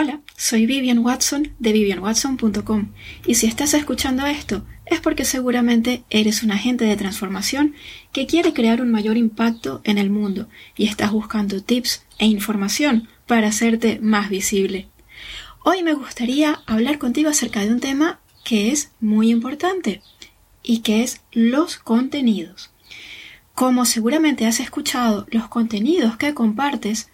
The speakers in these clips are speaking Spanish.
Hola, soy Vivian Watson de vivianwatson.com y si estás escuchando esto es porque seguramente eres un agente de transformación que quiere crear un mayor impacto en el mundo y estás buscando tips e información para hacerte más visible. Hoy me gustaría hablar contigo acerca de un tema que es muy importante y que es los contenidos. Como seguramente has escuchado, los contenidos que compartes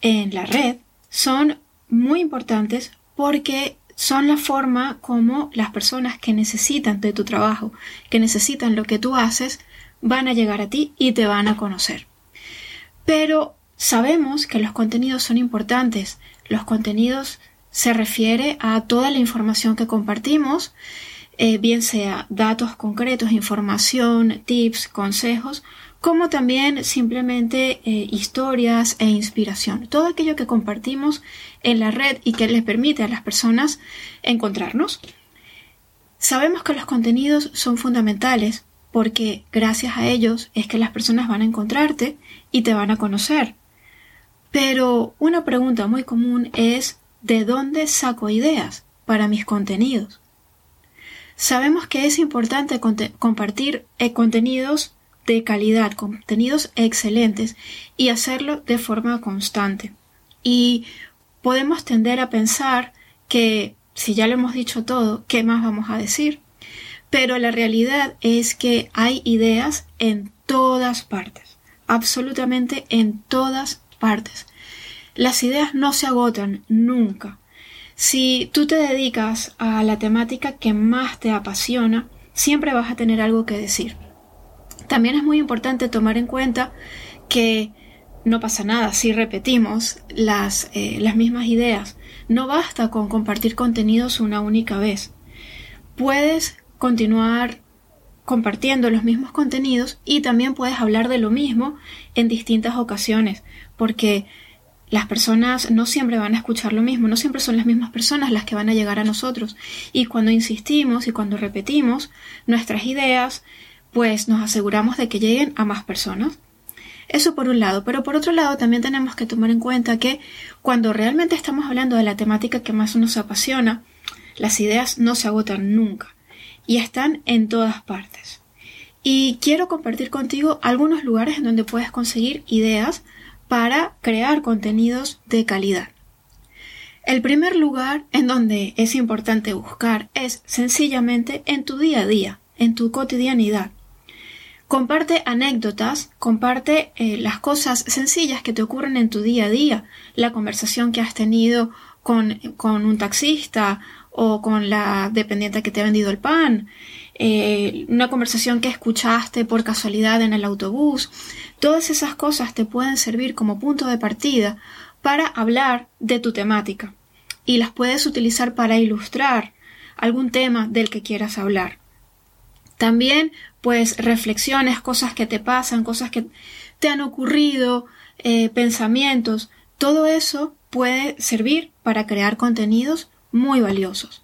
en la red son muy importantes porque son la forma como las personas que necesitan de tu trabajo, que necesitan lo que tú haces, van a llegar a ti y te van a conocer. Pero sabemos que los contenidos son importantes. Los contenidos se refiere a toda la información que compartimos, eh, bien sea datos concretos, información, tips, consejos, como también simplemente eh, historias e inspiración. Todo aquello que compartimos en la red y que les permite a las personas encontrarnos. Sabemos que los contenidos son fundamentales porque gracias a ellos es que las personas van a encontrarte y te van a conocer. Pero una pregunta muy común es ¿de dónde saco ideas para mis contenidos? Sabemos que es importante compartir eh, contenidos de calidad, contenidos excelentes y hacerlo de forma constante. Y podemos tender a pensar que si ya lo hemos dicho todo, ¿qué más vamos a decir? Pero la realidad es que hay ideas en todas partes, absolutamente en todas partes. Las ideas no se agotan nunca. Si tú te dedicas a la temática que más te apasiona, siempre vas a tener algo que decir. También es muy importante tomar en cuenta que no pasa nada si repetimos las, eh, las mismas ideas. No basta con compartir contenidos una única vez. Puedes continuar compartiendo los mismos contenidos y también puedes hablar de lo mismo en distintas ocasiones, porque las personas no siempre van a escuchar lo mismo, no siempre son las mismas personas las que van a llegar a nosotros. Y cuando insistimos y cuando repetimos nuestras ideas, pues nos aseguramos de que lleguen a más personas. Eso por un lado, pero por otro lado también tenemos que tomar en cuenta que cuando realmente estamos hablando de la temática que más nos apasiona, las ideas no se agotan nunca y están en todas partes. Y quiero compartir contigo algunos lugares en donde puedes conseguir ideas para crear contenidos de calidad. El primer lugar en donde es importante buscar es sencillamente en tu día a día, en tu cotidianidad. Comparte anécdotas, comparte eh, las cosas sencillas que te ocurren en tu día a día, la conversación que has tenido con, con un taxista o con la dependiente que te ha vendido el pan, eh, una conversación que escuchaste por casualidad en el autobús. Todas esas cosas te pueden servir como punto de partida para hablar de tu temática y las puedes utilizar para ilustrar algún tema del que quieras hablar. También, pues, reflexiones, cosas que te pasan, cosas que te han ocurrido, eh, pensamientos, todo eso puede servir para crear contenidos muy valiosos.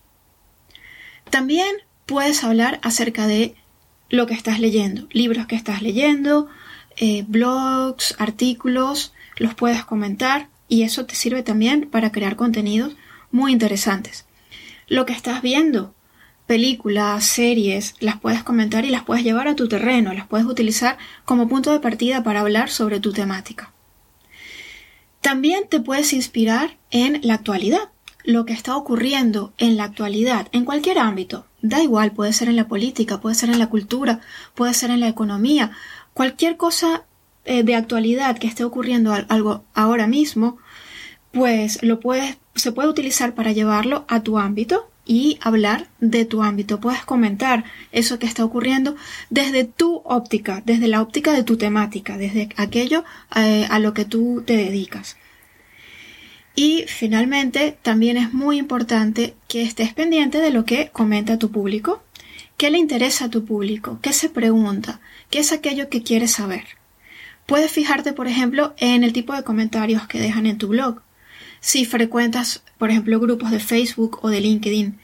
También puedes hablar acerca de lo que estás leyendo, libros que estás leyendo, eh, blogs, artículos, los puedes comentar y eso te sirve también para crear contenidos muy interesantes. Lo que estás viendo, películas, series, las puedes comentar y las puedes llevar a tu terreno, las puedes utilizar como punto de partida para hablar sobre tu temática. También te puedes inspirar en la actualidad, lo que está ocurriendo en la actualidad, en cualquier ámbito. Da igual, puede ser en la política, puede ser en la cultura, puede ser en la economía, cualquier cosa eh, de actualidad que esté ocurriendo algo ahora mismo, pues lo puedes, se puede utilizar para llevarlo a tu ámbito y hablar de tu ámbito. Puedes comentar eso que está ocurriendo desde tu óptica, desde la óptica de tu temática, desde aquello eh, a lo que tú te dedicas. Y finalmente, también es muy importante que estés pendiente de lo que comenta tu público. ¿Qué le interesa a tu público? ¿Qué se pregunta? ¿Qué es aquello que quieres saber? Puedes fijarte, por ejemplo, en el tipo de comentarios que dejan en tu blog. Si frecuentas, por ejemplo, grupos de Facebook o de LinkedIn,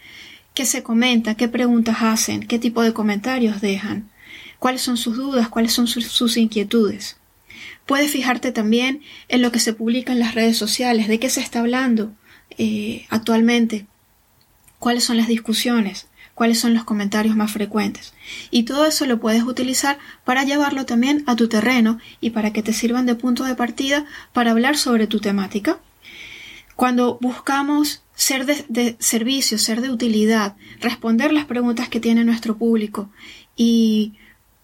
¿qué se comenta? ¿Qué preguntas hacen? ¿Qué tipo de comentarios dejan? ¿Cuáles son sus dudas? ¿Cuáles son sus, inquietudes? Puedes fijarte también en lo que se publica en las redes sociales, de qué se está hablando, eh, actualmente, cuáles son las discusiones, cuáles son los comentarios más frecuentes. Y todo eso lo puedes utilizar para llevarlo también a tu terreno y para que te sirvan de punto de partida para hablar sobre tu temática. Cuando buscamos ser de, servicio, ser de utilidad, responder las preguntas que tiene nuestro público y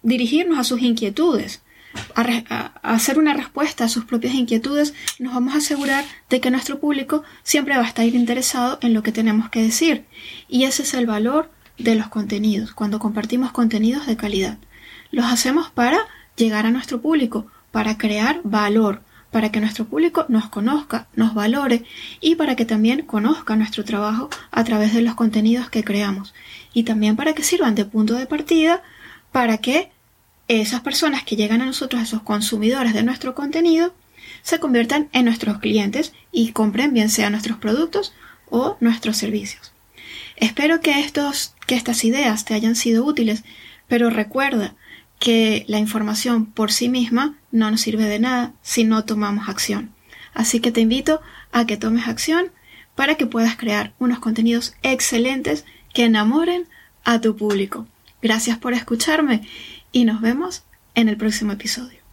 dirigirnos a sus inquietudes, a, hacer una respuesta a sus propias inquietudes, nos vamos a asegurar de que nuestro público siempre va a estar interesado en lo que tenemos que decir. Y ese es el valor de los contenidos, cuando compartimos contenidos de calidad. Los hacemos para llegar a nuestro público, para crear valor, para que nuestro público nos conozca, nos valore y para que también conozca nuestro trabajo a través de los contenidos que creamos. Y también para que sirvan de punto de partida para que esas personas que llegan a nosotros, esos consumidores de nuestro contenido, se conviertan en nuestros clientes y compren bien sea nuestros productos o nuestros servicios. Espero que, estos, que estas ideas te hayan sido útiles, pero recuerda que la información por sí misma no nos sirve de nada si no tomamos acción. Así que te invito a que tomes acción para que puedas crear unos contenidos excelentes que enamoren a tu público. Gracias por escucharme y nos vemos en el próximo episodio.